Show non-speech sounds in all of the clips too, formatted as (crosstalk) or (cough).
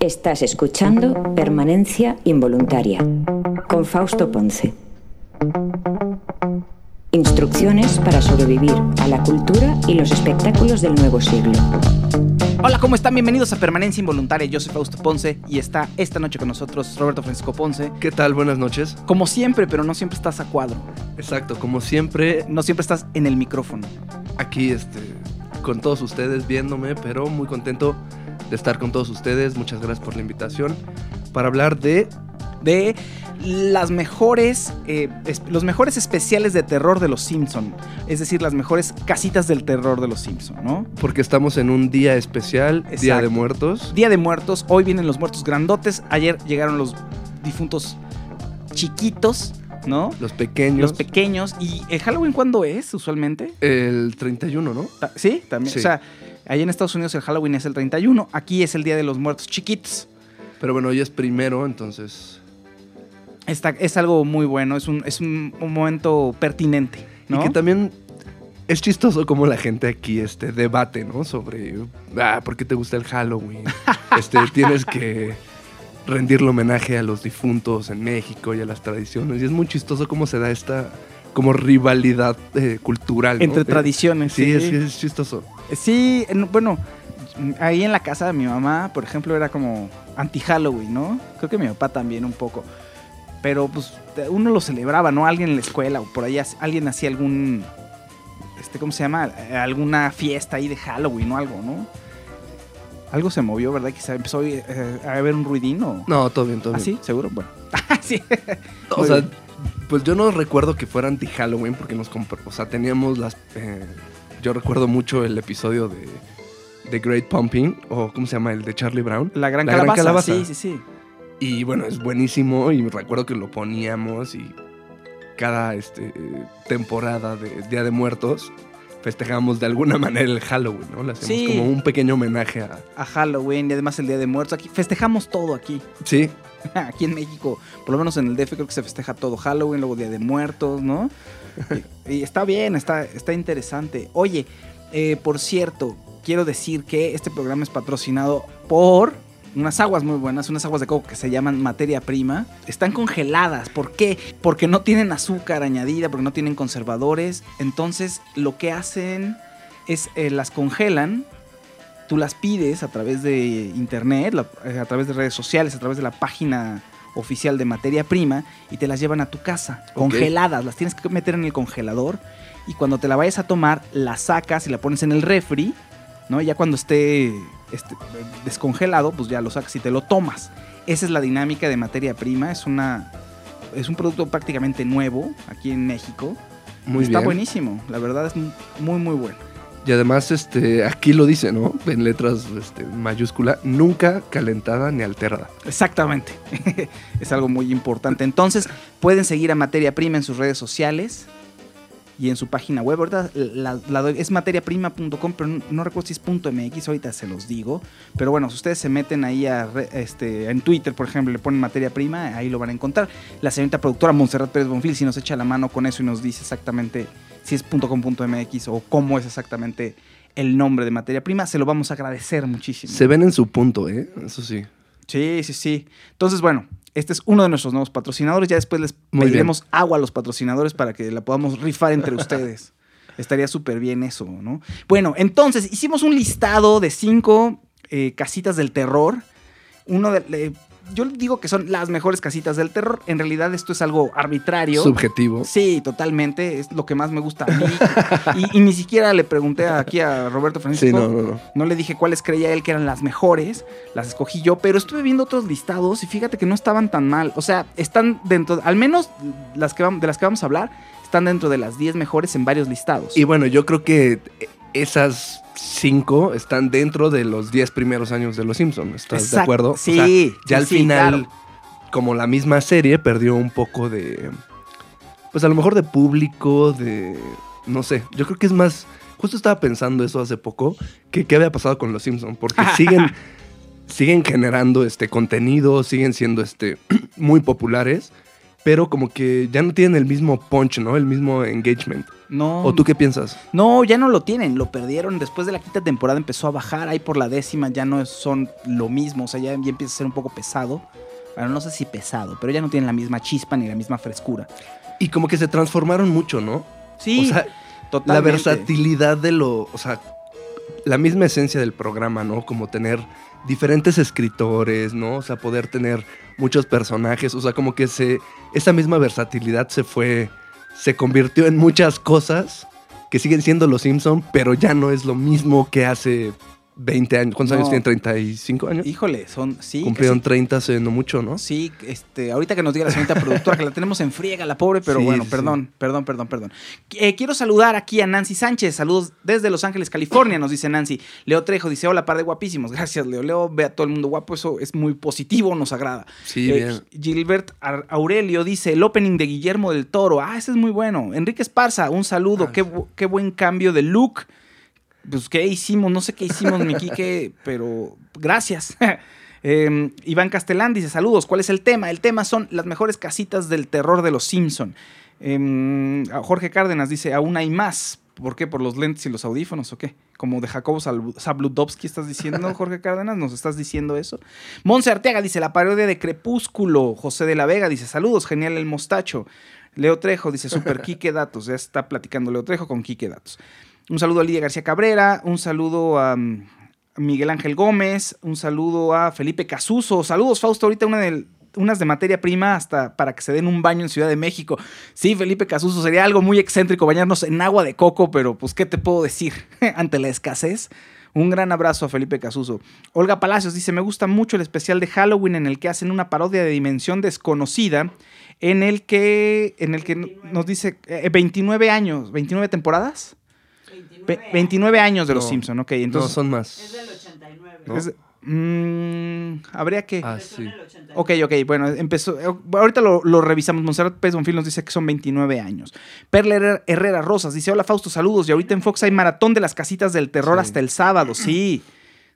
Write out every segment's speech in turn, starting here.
Estás escuchando Permanencia Involuntaria con Fausto Ponce. Instrucciones para sobrevivir a la cultura y los espectáculos del nuevo siglo. Hola, ¿cómo están? Bienvenidos a Permanencia Involuntaria. Yo soy Fausto Ponce y está esta noche con nosotros Roberto Francisco Ponce. ¿Qué tal? Buenas noches. Como siempre, pero no siempre estás a cuadro. Exacto, como siempre, No siempre estás en el micrófono. aquí este, con todos ustedes viéndome, pero muy contento de estar con todos ustedes. Muchas gracias por la invitación para hablar de De las mejores, eh, los mejores especiales de terror de los Simpson. Es decir, las mejores casitas del terror de los Simpson, ¿no? porque estamos en un día especial, Día de Muertos. Día de Muertos. Hoy vienen los muertos grandotes. Ayer llegaron los difuntos chiquitos, ¿no? Los pequeños. Los pequeños. ¿Y el Halloween cuándo es usualmente? el 31, ¿no? Ta- Sí, también. Sí. O sea, allá en Estados Unidos el Halloween es el 31. Aquí es el Día de los Muertos Chiquitos. Pero bueno, hoy es primero, entonces. Está, es algo muy bueno. Es un, es un, un momento pertinente, ¿no? Y que también es chistoso como la gente aquí este, debate, ¿no? Sobre, ah, ¿por qué te gusta el Halloween? (laughs) este, tienes que rendirle homenaje a los difuntos en México y a las tradiciones. Y es muy chistoso cómo se da esta como rivalidad eh, cultural. ¿no? Entre Eh, tradiciones. Sí, es, es chistoso. Sí, en- bueno, ahí en la casa de mi mamá, por ejemplo, era como anti-Halloween, ¿no? Creo que mi papá también un poco. Pero pues uno lo celebraba, ¿no? Alguien en la escuela o por ahí alguien hacía algún, este, ¿cómo se llama? Alguna fiesta ahí de Halloween o algo, ¿no? Algo se movió, ¿verdad? Quizá empezó eh, a haber un ruidino. No, todo bien, todo ¿Ah, bien. sí? ¿Seguro? Bueno. (laughs) sí. O Muy sea, bien. pues yo no recuerdo que fuera anti-Halloween porque nos compró. O sea, teníamos las. eh, yo recuerdo mucho el episodio de. The Great Pumping, o ¿cómo se llama? El de Charlie Brown. La gran La gran calabaza. calabaza. Sí, sí, sí. Y bueno, es buenísimo y recuerdo que lo poníamos y cada este, temporada de Día de Muertos festejamos de alguna manera el Halloween, ¿no? Le hacemos Sí. como un pequeño homenaje a... A Halloween y además el Día de Muertos. Aquí festejamos todo aquí. Sí, (laughs) Aquí en México, por lo menos en el DF, creo que se festeja todo Halloween, luego Día de Muertos, ¿no? (laughs) y, y está bien, está, está interesante. Oye, eh, por cierto, quiero decir que este programa es patrocinado por unas aguas muy buenas, unas aguas de coco que se llaman materia prima. Están congeladas. ¿Por qué? Porque no tienen azúcar añadida, porque no tienen conservadores. Entonces, lo que hacen es eh, las congelan tú las pides a través de internet, eh, a través de redes sociales, a través de la página oficial de materia prima y te las llevan a tu casa, Ok. congeladas, las tienes que meter en el congelador y cuando te la vayas a tomar, la sacas y la pones en el refri, ¿no? Ya cuando esté este, descongelado, pues ya lo sacas y te lo tomas. Esa es la dinámica de materia prima, es una es un producto prácticamente nuevo aquí en México. muy Está bien. buenísimo, la verdad es muy muy bueno. Y además, este, aquí lo dice, ¿no? En letras este, mayúscula, nunca calentada ni alterada. Exactamente. (laughs) es algo muy importante. Entonces, pueden seguir a Materia Prima en sus redes sociales y en su página web. Ahorita la, la es materiaprima.com, pero no, no recuerdo si es .mx, ahorita se los digo. Pero bueno, si ustedes se meten ahí a este, en Twitter, por ejemplo, le ponen Materia Prima, ahí lo van a encontrar. La señorita productora Montserrat Pérez Bonfil, si nos echa la mano con eso y nos dice exactamente si es .com.mx o cómo es exactamente el nombre de Materia Prima, se lo vamos a agradecer muchísimo. Se ven en su punto, ¿eh? Eso sí. Sí, sí, sí. Entonces, bueno, este es uno de nuestros nuevos patrocinadores. Ya después les Muy pediremos agua a los patrocinadores para que la podamos rifar entre (laughs) ustedes. Estaría súper bien eso, ¿no? Bueno, entonces hicimos un listado de cinco eh, casitas del terror. Uno de, de- yo digo que son las mejores casitas del terror. En realidad esto es algo arbitrario. Subjetivo. Sí, totalmente. Es lo que más me gusta a mí. y, y ni siquiera le pregunté aquí a Roberto Francisco. Sí, no, no, no. No le dije cuáles creía él que eran las mejores, las escogí yo, pero estuve viendo otros listados y fíjate que no estaban tan mal. O sea, están dentro, al menos las que vam- de las que vamos a hablar, están dentro de las 10 mejores en varios listados. Y bueno, yo creo que esas cinco están dentro de los 10 primeros años de Los Simpsons. ¿Estás de acuerdo? O Sí, sea, ya al sí, final, claro. como la misma serie, perdió un poco de. Pues a lo mejor de público, de. No sé. Yo creo que es más. Justo estaba pensando eso hace poco. Que qué había pasado con Los Simpsons. Porque (laughs) siguen. siguen generando este contenido, siguen siendo este (clears throat) muy populares, pero como que ya no tienen el mismo punch, ¿no? El mismo engagement. No. ¿O tú qué piensas? No, ya no lo tienen, lo perdieron. Después de la quinta temporada empezó a bajar, ahí por la décima ya no son lo mismo, o sea, ya, ya empieza a ser un poco pesado. Bueno, no sé si pesado, pero ya no tienen la misma chispa ni la misma frescura. Y como que se transformaron mucho, ¿no? Sí, o sea, totalmente. la versatilidad de lo, o sea, la misma esencia del programa, ¿no? Como tener diferentes escritores, ¿no? O sea, poder tener muchos personajes, o sea, como que se esa misma versatilidad se fue se convirtió en muchas cosas que siguen siendo los Simpson, pero ya no es lo mismo que hace 20 años. ¿Cuántos No. años tienen? ¿35 años? Híjole, son, sí. Cumplieron casi- 30 hace no mucho, ¿no? Sí, este, ahorita que nos diga la señorita productora que la tenemos en friega, la pobre, pero (laughs) Sí, bueno, sí, perdón, perdón, perdón, perdón. Eh, quiero saludar aquí a Nancy Sánchez, saludos desde Los Ángeles, California, nos dice Nancy. Leo Trejo dice, hola, par de guapísimos, gracias Leo. Leo, ve a todo el mundo guapo, eso es muy positivo, nos agrada. Sí, Eh, bien. Gilbert Aurelio dice, el opening de Guillermo del Toro, ah, ese es muy bueno. Enrique Esparza, un saludo, Ah, qué buen cambio de look. Pues, ¿qué hicimos? No sé qué hicimos, mi Quique, pero gracias. (laughs) Eh, Iván Castellán dice, saludos, ¿cuál es el tema? El tema son las mejores casitas del terror de los Simpson. Eh, Jorge Cárdenas dice, aún hay más. ¿Por qué? ¿Por los lentes y los audífonos o qué? Como de Jacobo Zabludovsky estás diciendo, (laughs) Jorge Cárdenas, ¿nos estás diciendo eso? Monse Arteaga dice, la parodia de Crepúsculo. José de la Vega dice, saludos, genial el mostacho. Leo Trejo dice, super (laughs) Quique Datos. Ya está platicando Leo Trejo con Quique Datos. Un saludo a Lidia García Cabrera, un saludo a mm, Miguel Ángel Gómez, un saludo a Felipe Casuso. Saludos, Fausto, ahorita una de, unas de materia prima hasta para que se den un baño en Ciudad de México. Sí, Felipe Casuso, sería algo muy excéntrico bañarnos en agua de coco, pero pues, ¿qué te puedo decir (laughs) ante la escasez? Un gran abrazo a Felipe Casuso. Olga Palacios dice, me gusta mucho el especial de Halloween en el que hacen una parodia de dimensión desconocida, en el que, en el que nos dice eh, 29 años, 29 temporadas. Ve- 29 años de los No. Simpson, ok. no, Entonces, son más. Es del 89. ¿no? es- mm, habría que... Ah, sí. en el 89. Ok, ok, bueno, empezó. eh, Ahorita lo, lo revisamos. Monserrat Pérez Bonfil nos dice que son 29 años. Perla Herrera, Herrera Rosas dice: Hola Fausto, saludos. Y ahorita en Fox hay maratón de las casitas del terror Sí. hasta el sábado. Sí.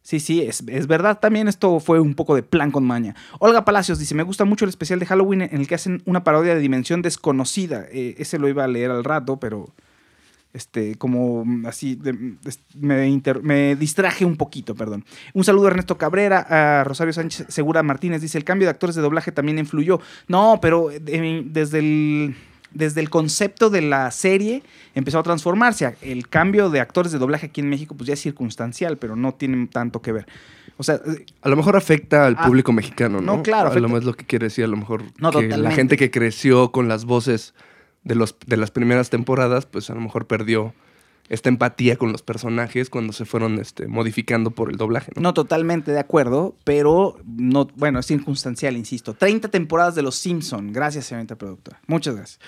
Sí, sí, es, es verdad. También esto fue un poco de plan con maña. Olga Palacios dice: Me gusta mucho el especial de Halloween en el que hacen una parodia de dimensión desconocida. Eh, ese lo iba a leer al rato, pero este, como mm, así, de- mm, me, inter- me distraje un poquito, perdón. Un saludo a Ernesto Cabrera, a Rosario Sánchez Segura Martínez, dice, el cambio de actores de doblaje también influyó. No, pero eh, desde el, desde el concepto de la serie empezó a transformarse. El cambio de actores de doblaje aquí en México pues ya es circunstancial, pero no tiene tanto que ver. O sea, eh, A lo mejor afecta al Ah, público mexicano, ¿no? no, claro, A afecta. lo mejor es lo que quiere decir, a lo mejor No, que la gente que creció con las voces de, los, de las primeras temporadas, pues a lo mejor perdió esta empatía con los personajes cuando se fueron este, modificando por el doblaje, ¿no? No totalmente de acuerdo, pero no, bueno, es circunstancial, insisto. 30 temporadas de Los Simpson. Gracias, señorita productora. Muchas gracias.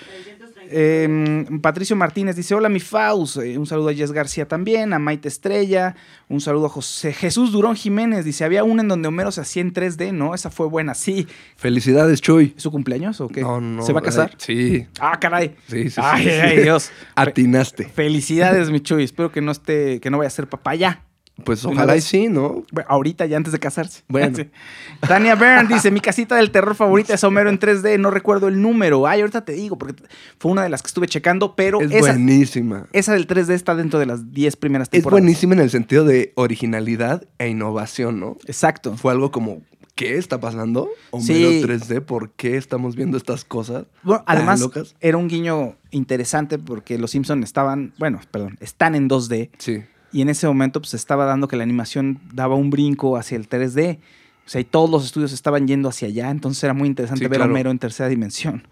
330. Eh, Patricio Martínez dice: Hola, mi Faust. Eh, un saludo a Jess García también, a Maite Estrella. Un saludo a José Jesús Durón Jiménez. Dice: Había una en donde Homero se hacía en 3D, ¿no? Esa fue buena. Sí. Felicidades, Chuy. ¿Es su cumpleaños o qué? No, no. ¿Se va a casar? ay, sí, Ah, caray. sí, sí. ay, sí, ay, sí. Dios. Atinaste. Felicidades, mi Chuy. Espero que no esté, que no vaya a ser papá ya. Pues ¿De una ojalá y sí, ¿no? Ahorita ya antes de casarse. Bueno. Sí. (laughs) Tania Byrne dice, mi casita del terror favorita es Homero en 3D, no recuerdo el número. Ay, ahorita te digo, porque fue una de las que estuve checando, pero Es esa, buenísima. esa del 3D está dentro de las 10 primeras Es temporadas. buenísima en el sentido de originalidad e innovación, ¿no? Exacto. Fue algo como, ¿qué está pasando? Homero Sí. 3D, ¿por qué estamos viendo estas cosas? Bueno, tan además, locas? era un guiño interesante porque los Simpsons estaban, bueno, perdón, están en 2D Sí. Y en ese momento pues estaba dando que la animación daba un brinco hacia el 3D. O sea, y todos los estudios estaban yendo hacia allá, entonces era muy interesante Sí, ver claro. a Homero en tercera dimensión.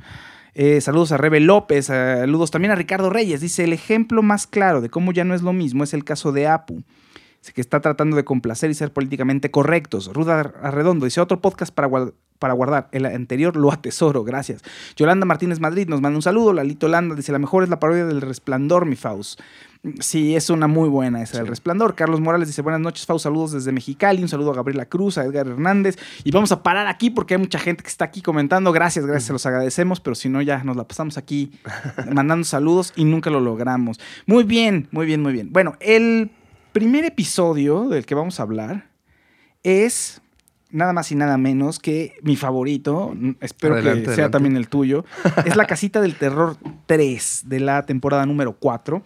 Eh, saludos a Rebe López, saludos también a Ricardo Reyes. Dice, el ejemplo más claro de cómo ya no es lo mismo es el caso de Apu. Que está tratando de complacer y ser políticamente correctos. Ruda Arredondo dice otro podcast para, guard- para guardar. El anterior lo atesoro, gracias. Yolanda Martínez Madrid nos manda un saludo. Lalito Landa dice la mejor es la parodia del Resplandor, mi Faust. Sí, es una muy buena esa del Resplandor. Carlos Morales dice buenas noches, Faust. Saludos desde Mexicali. Un saludo a Gabriela Cruz, a Edgar Hernández. Y vamos a parar aquí porque hay mucha gente que está aquí comentando. Gracias, gracias, se los agradecemos. Pero si no, ya nos la pasamos aquí (laughs) mandando saludos y nunca lo logramos. Muy bien, muy bien, muy bien. Bueno, el primer episodio del que vamos a hablar es nada más y nada menos que mi favorito. mm, Espero Adelante, que sea adelante. también el tuyo. Es La (laughs) Casita del Terror 3 de la temporada número 4,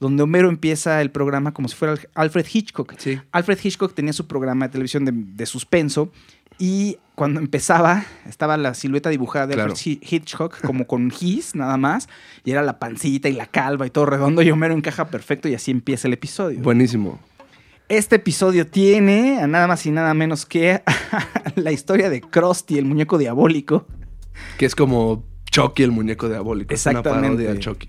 donde Homero empieza el programa como si fuera Al- Alfred Hitchcock. Sí. Alfred Hitchcock tenía su programa de televisión de, de suspenso y cuando empezaba estaba la silueta dibujada de Claro. Alfred Hi- Hitchcock como con gis nada más y era la pancita y la calva y todo redondo y Homero encaja perfecto y así empieza el episodio. Buenísimo. Este episodio tiene a nada más y nada menos que (laughs) la historia de Krusty, el muñeco diabólico. Que es como Chucky, el muñeco diabólico. Es una Exactamente. parodia de Chucky.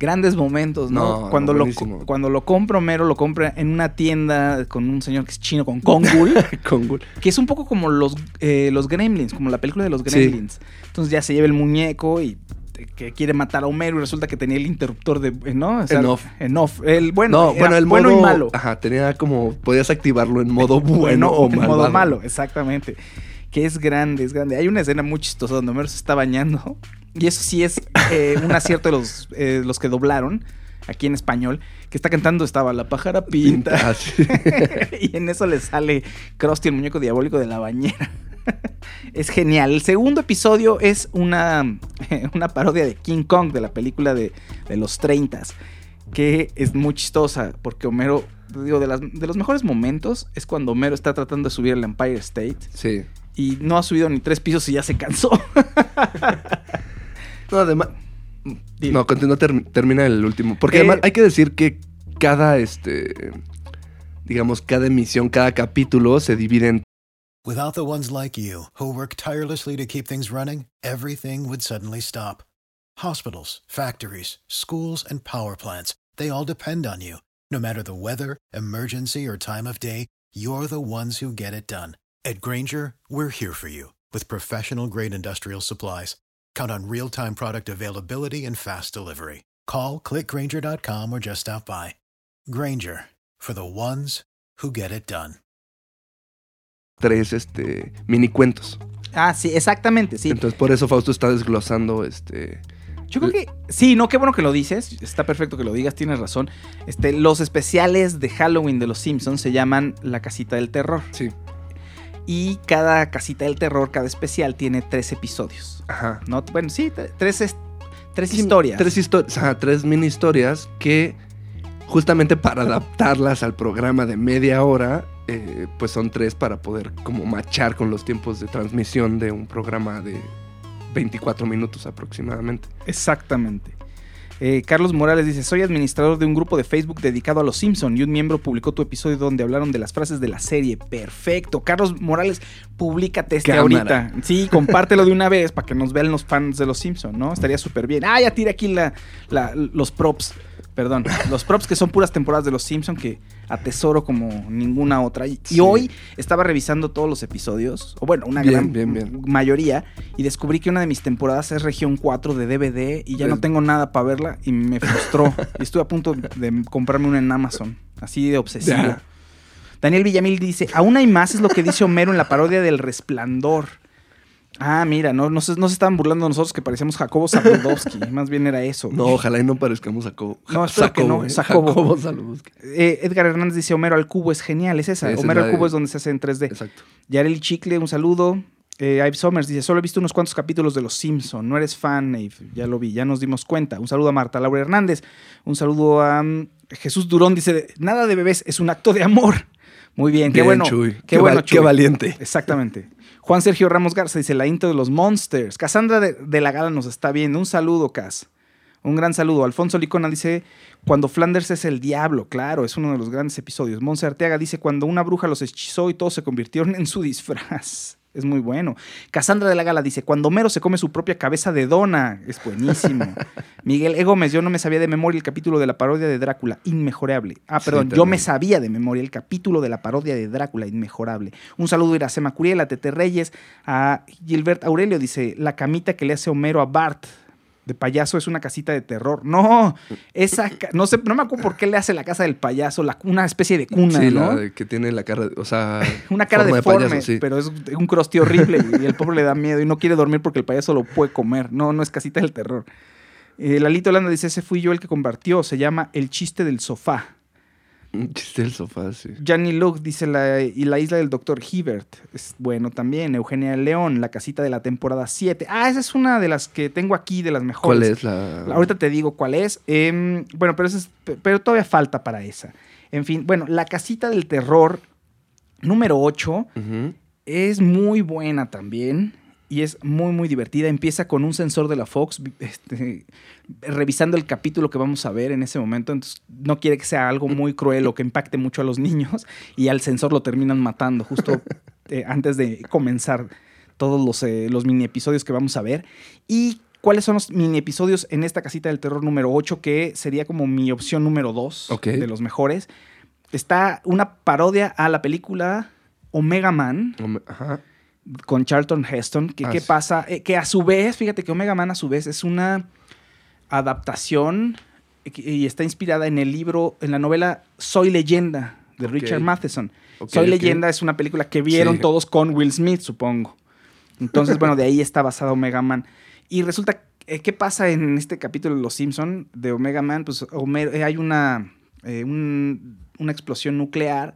Grandes momentos, ¿no? No, cuando, lo, cuando lo compra Homero, lo compra en una tienda con un señor que es chino con Kongul. (laughs) Con Gul. Que es un poco como los, eh, los Gremlins, como la película de los Sí. Gremlins. Entonces ya se lleva el muñeco y eh, que quiere matar a Homero y resulta que tenía el interruptor de, eh, ¿no? O En off. En off. El bueno, no, era bueno, el bueno modo, y malo. Ajá, tenía como. Podías activarlo en modo (laughs) bueno, o en malvado. modo malo, exactamente. Que es grande, es grande. Hay una escena muy chistosa donde Homero se está bañando. Y eso sí es eh, un acierto de los, eh, los que doblaron aquí en español. Que está cantando, estaba la pájara pinta. (laughs) Y en eso le sale Krusty, el muñeco diabólico de la bañera. (laughs) es genial. El segundo episodio es una, (laughs) una parodia de King Kong, de la película de, de los 30 que es muy chistosa, porque Homero, digo, de, las- de los mejores momentos es cuando Homero está tratando de subir al Empire State sí. y no ha subido ni tres pisos y ya se cansó. No, además. Dile. No, continúa, ter- termina el último. Porque Eh, además hay que decir que cada, este. Digamos, cada emisión, cada capítulo se divide en Without the ones like you, who work tirelessly to keep things running, everything would suddenly stop. Hospitals, factories, schools, and power plants, they all depend on you. No matter the weather, emergency, or time of day, you're the ones who get it done. At Granger, we're here for you with professional grade industrial supplies. Count on real time product availability and fast delivery. Call clickgranger.com or just stop by. Granger for the ones who get it done. tres este, mini cuentos. ah, sí, exactamente, sí. Entonces, por eso Fausto está desglosando este. Yo creo que sí, no, qué bueno que lo dices. Está perfecto que lo digas, tienes razón. Este, los especiales de Halloween de los Simpsons se llaman La Casita del Terror. Sí. Y cada Casita del Terror, cada especial, tiene tres episodios. Ajá. ¿no? Bueno, sí, tres, es- tres historias. Tres historias. Tres mini historias que justamente para (laughs) adaptarlas al programa de media hora, eh, pues son tres para poder como machar con los tiempos de transmisión de un programa de 24 minutos aproximadamente. Exactamente. Eh, Carlos Morales dice, soy administrador de un grupo de Facebook dedicado a los Simpson y un miembro publicó tu episodio donde hablaron de las frases de la serie. Perfecto. Carlos Morales, públicate este Cámara. ahorita. Sí, compártelo de una vez para que nos vean los fans de los Simpson, ¿no? Estaría súper bien. Ah, ya tiré aquí la, la- los props. Perdón, (laughs) los props que son puras temporadas de los Simpson que atesoro como ninguna otra. Y, hoy estaba revisando todos los episodios, o bueno, una Bien, gran bien, bien. mayoría, y descubrí que una de mis temporadas es región 4 de DVD y ya no tengo nada para verla y me frustró. y estuve a punto de comprarme una en Amazon, así de obsesivo. Ya. Daniel Villamil dice, aún hay más, es lo que dice Homero en la parodia del Resplandor. Ah, mira, no, no, se, no se estaban burlando de nosotros que parecíamos Jacobo Zabludowski, (laughs) más bien era eso. No, ojalá y no parezcamos a Jacobo. No, espero que no, eh, Jacobo. Jacobo. Eh, Edgar Hernández dice, Homero al cubo es genial, es esa. Esa es Homero la al de- cubo es donde se hace en 3D. Exacto. Yareli Chicle, un saludo. Eh, Ive Somers dice, solo he visto unos cuantos capítulos de Los Simpson. No eres fan, Ive. Ya lo vi, ya nos dimos cuenta. Un saludo a Marta Laura Hernández. Un saludo a mm, Jesús Durón. Dice, nada de bebés, es un acto de amor. Muy bien, qué Bien, bueno. Chuy. Qué, Qué bueno, val- qué valiente. Exactamente. Juan Sergio Ramos Garza dice, la intro de los Monsters. Cassandra de, de la Gala nos está viendo. Un saludo, Cas. Un gran saludo. Alfonso Licona dice, cuando Flanders es el diablo. Claro, es uno de los grandes episodios. Monse Arteaga dice, cuando una bruja los hechizó y todos se convirtieron en su disfraz. Es muy bueno. Cassandra de la Gala dice, cuando Homero se come su propia cabeza de dona. Es buenísimo. (laughs) Miguel E. Gómez, yo no me sabía de memoria el capítulo de la parodia de Drácula. Inmejorable. Ah, Sí, perdón, yo me sabía de memoria el capítulo de la parodia de Drácula. Inmejorable. Un saludo a Iracema Curiel, a Tete Reyes, a Gilbert Aurelio. Dice, la camita que le hace Homero a Bart de payaso es una casita de terror. No, esa, no sé, no me acuerdo por qué le hace la casa del payaso, la- una especie de cuna, sí, ¿no? la de que tiene la cara, o sea, (laughs) Una cara forma deforme, payaso, sí. pero es un crusty horrible y el pobre le da miedo y no quiere dormir porque el payaso lo puede comer. No, no es casita del terror. Eh, Lalito Landa dice, ese fui yo el que compartió, se llama El chiste del sofá. Un chiste del sofá, sí. Gianni Luke dice, la, y la isla del doctor Hibbert, es bueno también. Eugenia León, la casita de la temporada 7. Ah, esa es una de las que tengo aquí, de las mejores. ¿Cuál es la...? Ahorita te digo cuál es. Em, bueno, pero, esa es- pero todavía falta para esa. En fin, bueno, la casita del terror número 8 Ujú. es muy buena también y es muy, muy divertida. Empieza con un sensor de la Fox (laughs) este, revisando el capítulo que vamos a ver en ese momento. Entonces, no quiere que sea algo muy cruel o que impacte mucho a los (laughs) niños y al sensor lo terminan matando justo (laughs) eh, antes de comenzar todos los, eh, los mini episodios que vamos a ver. Y cuáles son los mini episodios en esta casita del terror número 8, que sería como mi opción número 2 Ok. de los mejores. Está una parodia a la película Omega Man Ajá. Con Charlton Heston. Que, Ah, ¿Qué sí. pasa? Eh, que a su vez, fíjate que Omega Man a su vez es una adaptación eh, y está inspirada en el libro, en la novela Soy Leyenda de. Richard Matheson. Soy. Leyenda es una película que vieron Sí. todos con Will Smith, supongo. Entonces, bueno, de ahí está basada Omega Man. Y resulta, eh, ¿qué pasa en este capítulo de Los Simpson de Omega Man? Pues eh, hay una, eh, un- una explosión nuclear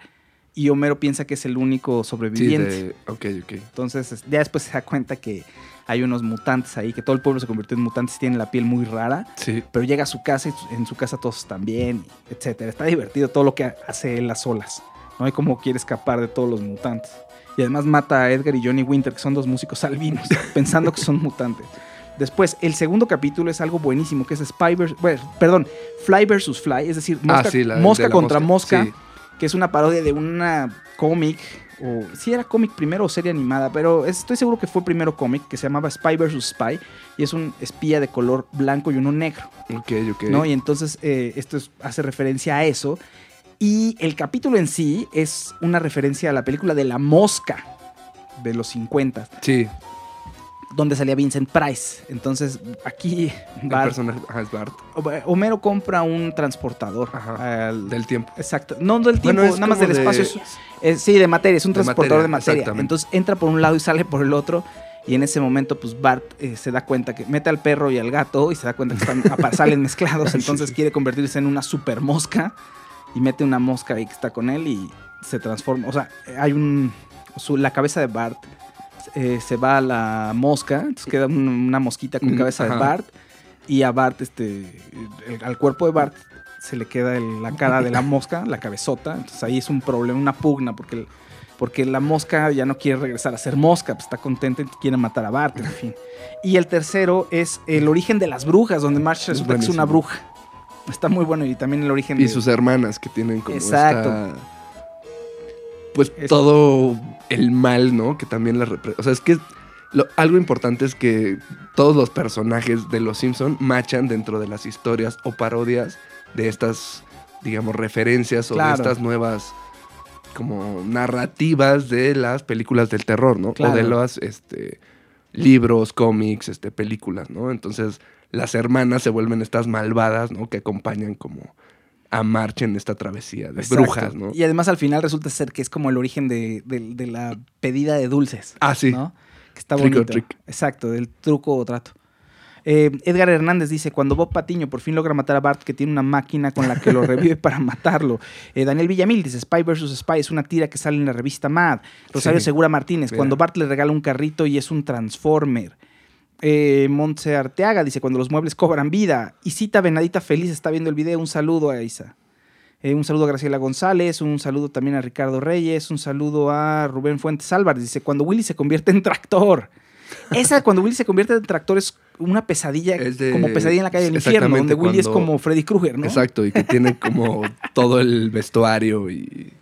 y Homero piensa que es el único Sí, sobreviviente. de... Ok, ok. Entonces, es- ya después se da cuenta que hay unos mutantes ahí, que todo el pueblo se convirtió en mutantes tienen la piel muy rara. Sí. Pero llega a su casa y en su casa todos están bien, etcétera. Está divertido todo lo que hace él a solas. No hay cómo quiere escapar de todos los mutantes. Y además mata a Edgar y Johnny Winter, que son dos músicos albinos, (laughs) pensando que son mutantes. Después, el segundo capítulo es algo buenísimo, que es Spy bueno, perdón, Fly versus Fly, es decir, mosca, ah, sí, la, mosca de contra mosca, Sí. Que es una parodia de una cómic, o si era cómic primero o serie animada, pero estoy seguro que fue primero cómic, que se llamaba Spy vs. Spy, y es un espía de color blanco y uno negro, Ok, ok. ¿no? Y entonces eh, esto es- hace referencia a eso. Y el capítulo en sí es una referencia a la película de La Mosca de los 50, Sí, donde salía Vincent Price. Entonces aquí el Bart- personaje es Bart. Homero compra un transportador. Ajá, al- Del tiempo. Exacto. No del tiempo, Bueno, nada más del de- espacio. Es- es- sí, de materia. Es un De transportador materia, de materia. Entonces entra por un lado y sale por el otro. Y en ese momento, pues Bart eh, se da cuenta que mete al perro y al gato y se da cuenta que están, (laughs) salen mezclados. Entonces quiere convertirse en una super mosca y mete una mosca ahí que está con él y se transforma. O sea, hay un. su- la cabeza de Bart eh, se va a la mosca, entonces queda un- una mosquita con Mm, cabeza de ajá. Bart. Y a Bart, este. el- al cuerpo de Bart se le queda el- la cara de la (laughs) mosca, la cabezota. Entonces ahí es un problema, una pugna, porque, el- porque la mosca ya no quiere regresar a ser mosca, pues está contenta y quiere matar a Bart, en fin. Y el tercero es el origen de las brujas, donde Marge resulta que es una bruja. Está muy bueno y también el origen Y de... sus hermanas que tienen como Exacto. esta- Pues Es- todo el mal, ¿no? Que también la repre- O sea, es que lo- algo importante es que todos los personajes de Los Simpson machan dentro de las historias o parodias de estas, digamos, referencias o Claro. de estas nuevas como narrativas de las películas del terror, ¿no? Claro. O de los este, libros, cómics, este, películas, ¿no? Entonces las hermanas se vuelven estas malvadas, ¿no? Que acompañan como a March en esta travesía de Exacto. brujas, ¿no? Y además al final resulta ser que es como el origen de, de- de la pedida de dulces. Ah, sí. ¿no? Que está Trick bonito. trick. Exacto, del truco o trato. Eh, Edgar Hernández dice, cuando Bob Patiño por fin logra matar a Bart, que tiene una máquina con la que lo revive para matarlo. (laughs) Eh, Daniel Villamil dice, Spy vs. Spy es una tira que sale en la revista Mad. Rosario Sí. Segura Martínez, Mira. cuando Bart le regala un carrito y es un Transformer. Eh, Montse Arteaga dice, cuando los muebles cobran vida. Isita Venadita Feliz está viendo el video. Un saludo a Isa. Eh, un saludo a Graciela González, un saludo también a Ricardo Reyes, un saludo a Rubén Fuentes Álvarez. Dice, cuando Willy se convierte en tractor. Esa, cuando Willy se convierte en tractor, es una pesadilla, de- como pesadilla en la calle del infierno, donde Willy es como Freddy Krueger, ¿no? Exacto, y que tiene como (laughs) todo el vestuario y...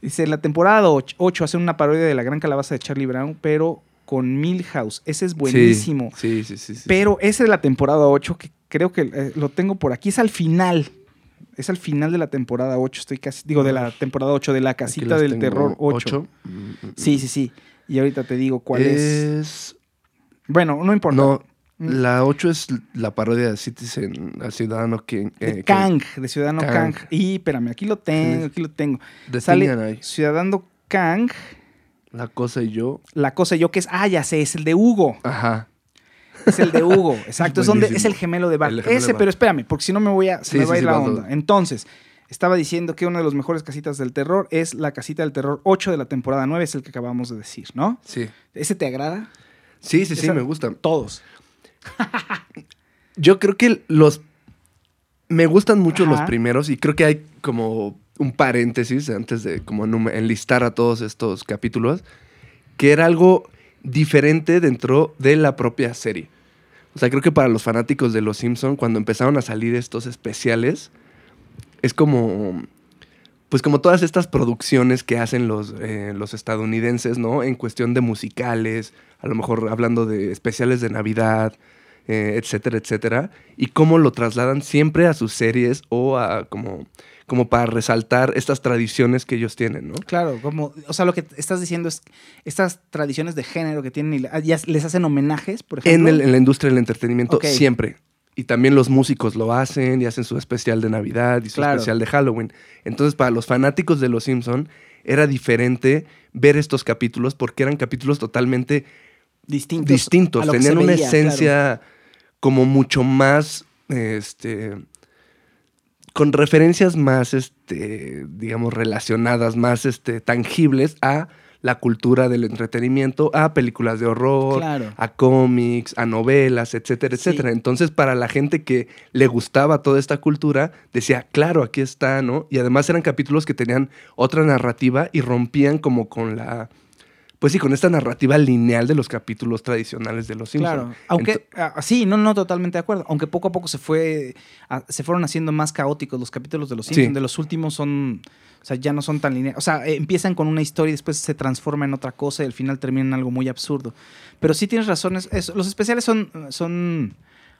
Dice, en la temporada 8 hacen una parodia de la gran calabaza de Charlie Brown, pero con Milhouse. Ese es buenísimo. Sí, sí, sí. sí, sí. Pero ese de la temporada 8, que creo que eh, lo tengo por aquí, es al final. Es al final de la temporada 8, estoy casi, digo, de la temporada 8, de la casita del terror 8. ocho. Mm, mm, mm. Sí, sí, sí. Y ahorita te digo cuál es. Es. Bueno, no importa. No, Mm. la 8 es la parodia de Citizen, al ciudadano de eh, que- Kang, de Ciudadano Kang. Kang. Y espérame, aquí lo tengo, aquí lo tengo. The Sale. Ciudadano Kang, La cosa y yo. la cosa yo que es, ah, ya sé, es el de Hugo. Ajá. Es el de Hugo, (laughs) exacto. es, donde, es el gemelo de Bart. Ese, de Bart. pero espérame, porque si no me voy a, se Sí, me sí, va a ir sí, la onda. todo. Entonces, estaba diciendo que una de las mejores casitas del terror es la casita del terror 8 de la temporada 9, es el que acabamos de decir, ¿no? Sí. ¿Ese te agrada? Sí, sí, sí, me gusta. Todos. Yo creo que los. Me gustan mucho los primeros y creo que hay como un paréntesis antes de como enlistar a todos estos capítulos, que era algo diferente dentro de la propia serie. O sea, creo que para los fanáticos de Los Simpson cuando empezaron a salir estos especiales, es como, pues como todas estas producciones que hacen los, eh, los estadounidenses, ¿no? En cuestión de musicales, a lo mejor hablando de especiales de Navidad, eh, etcétera, etcétera, y cómo lo trasladan siempre a sus series o a como, como para resaltar estas tradiciones que ellos tienen, ¿no? Claro, como, o sea, lo que estás diciendo es estas tradiciones de género que tienen, y les hacen homenajes, por En, ejemplo. el- en la industria del entretenimiento, siempre. Y también los músicos lo hacen y hacen su especial de Navidad y su Claro. especial de Halloween. Entonces, para los fanáticos de Los Simpson era diferente ver estos capítulos porque eran capítulos totalmente distintos. distintos. Tenían una esencia como mucho más, este, con referencias más, este, digamos, relacionadas, más, este, tangibles a la cultura del entretenimiento, a películas de horror, Claro. a cómics, a novelas, etcétera, Sí. etcétera. Entonces, para la gente que le gustaba toda esta cultura, decía, claro, aquí está, ¿no? Y además eran capítulos que tenían otra narrativa y rompían como con la, pues sí, con esta narrativa lineal de los capítulos tradicionales de los Simpsons. Claro, aunque ah, sí, no, no, totalmente de acuerdo. Aunque poco a poco se fue, ah, se fueron haciendo más caóticos los capítulos de los Sí. Simpsons. De los últimos son, o sea, ya no son tan lineales. O sea, eh, empiezan con una historia y después se transforma en otra cosa y al final termina en algo muy absurdo. Pero sí tienes razón, es- los especiales son, son,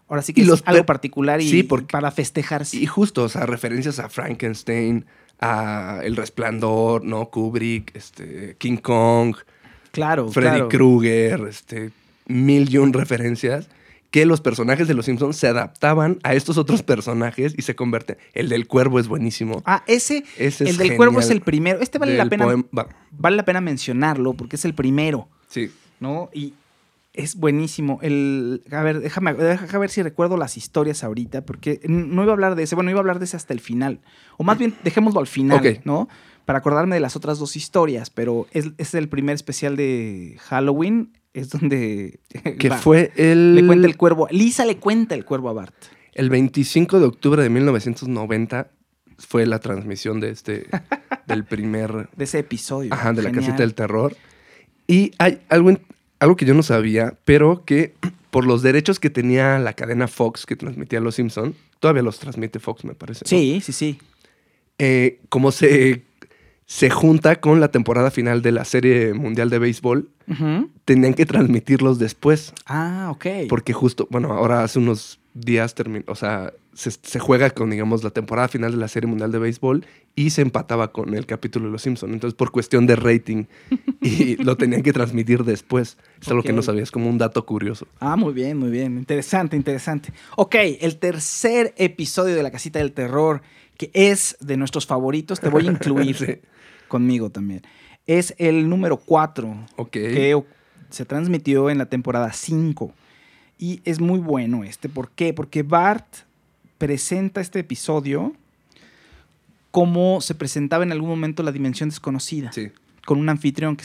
ahora sí que Y es los algo particular y Sí, porque- para festejarse. Y justo, o sea, referencias a Frankenstein, a El Resplandor, ¿no? Kubrick, este, King Kong, claro, Freddy claro. Krueger, este, mil y un referencias que los personajes de los Simpsons se adaptaban a estos otros personajes y se convierten. El del cuervo es buenísimo. Ah, ese, Ese es el del cuervo es el primero. Este vale la pena, va, vale la pena mencionarlo porque es el primero. sí. ¿no? Y es buenísimo. El, a ver, déjame, déjame ver si recuerdo las historias ahorita, porque no iba a hablar de ese, bueno, iba a hablar de ese hasta el final. O más bien, dejémoslo al final. ¿no? Para acordarme de las otras dos historias, pero es, es el primer especial de Halloween, es donde... (laughs) Que va, fue el, Le cuenta el cuervo, Lisa le cuenta el cuervo a Bart. el 25 de octubre de 1990 fue la transmisión de este, (laughs) del primer De ese episodio. Ajá, de la casita del terror. Y hay algo, algo que yo no sabía, pero que por los derechos que tenía la cadena Fox que transmitía Los Simpson, todavía los transmite Fox, me parece. ¿no? Sí, sí, sí. Eh, como se, se junta con la temporada final de la serie mundial de béisbol, tenían que transmitirlos después. Ah, ok. Porque justo, bueno, ahora hace unos días terminó, o sea, se, se juega con, digamos, la temporada final de la Serie Mundial de Béisbol y se empataba con el capítulo de Los Simpson. Entonces, por cuestión de rating, y lo tenían que transmitir después. Es algo que no Ok. sabía, es como un dato curioso. Ah, muy bien, muy bien. Interesante, interesante. Ok, el tercer episodio de La Casita del Terror, que es de nuestros favoritos, te voy a incluir (laughs) Sí. conmigo también. Es el número 4, Ok. que se transmitió en la temporada 5. Y es muy bueno este. ¿Por qué? Porque Bart presenta este episodio como se presentaba en algún momento la dimensión desconocida, Sí. con un anfitrión que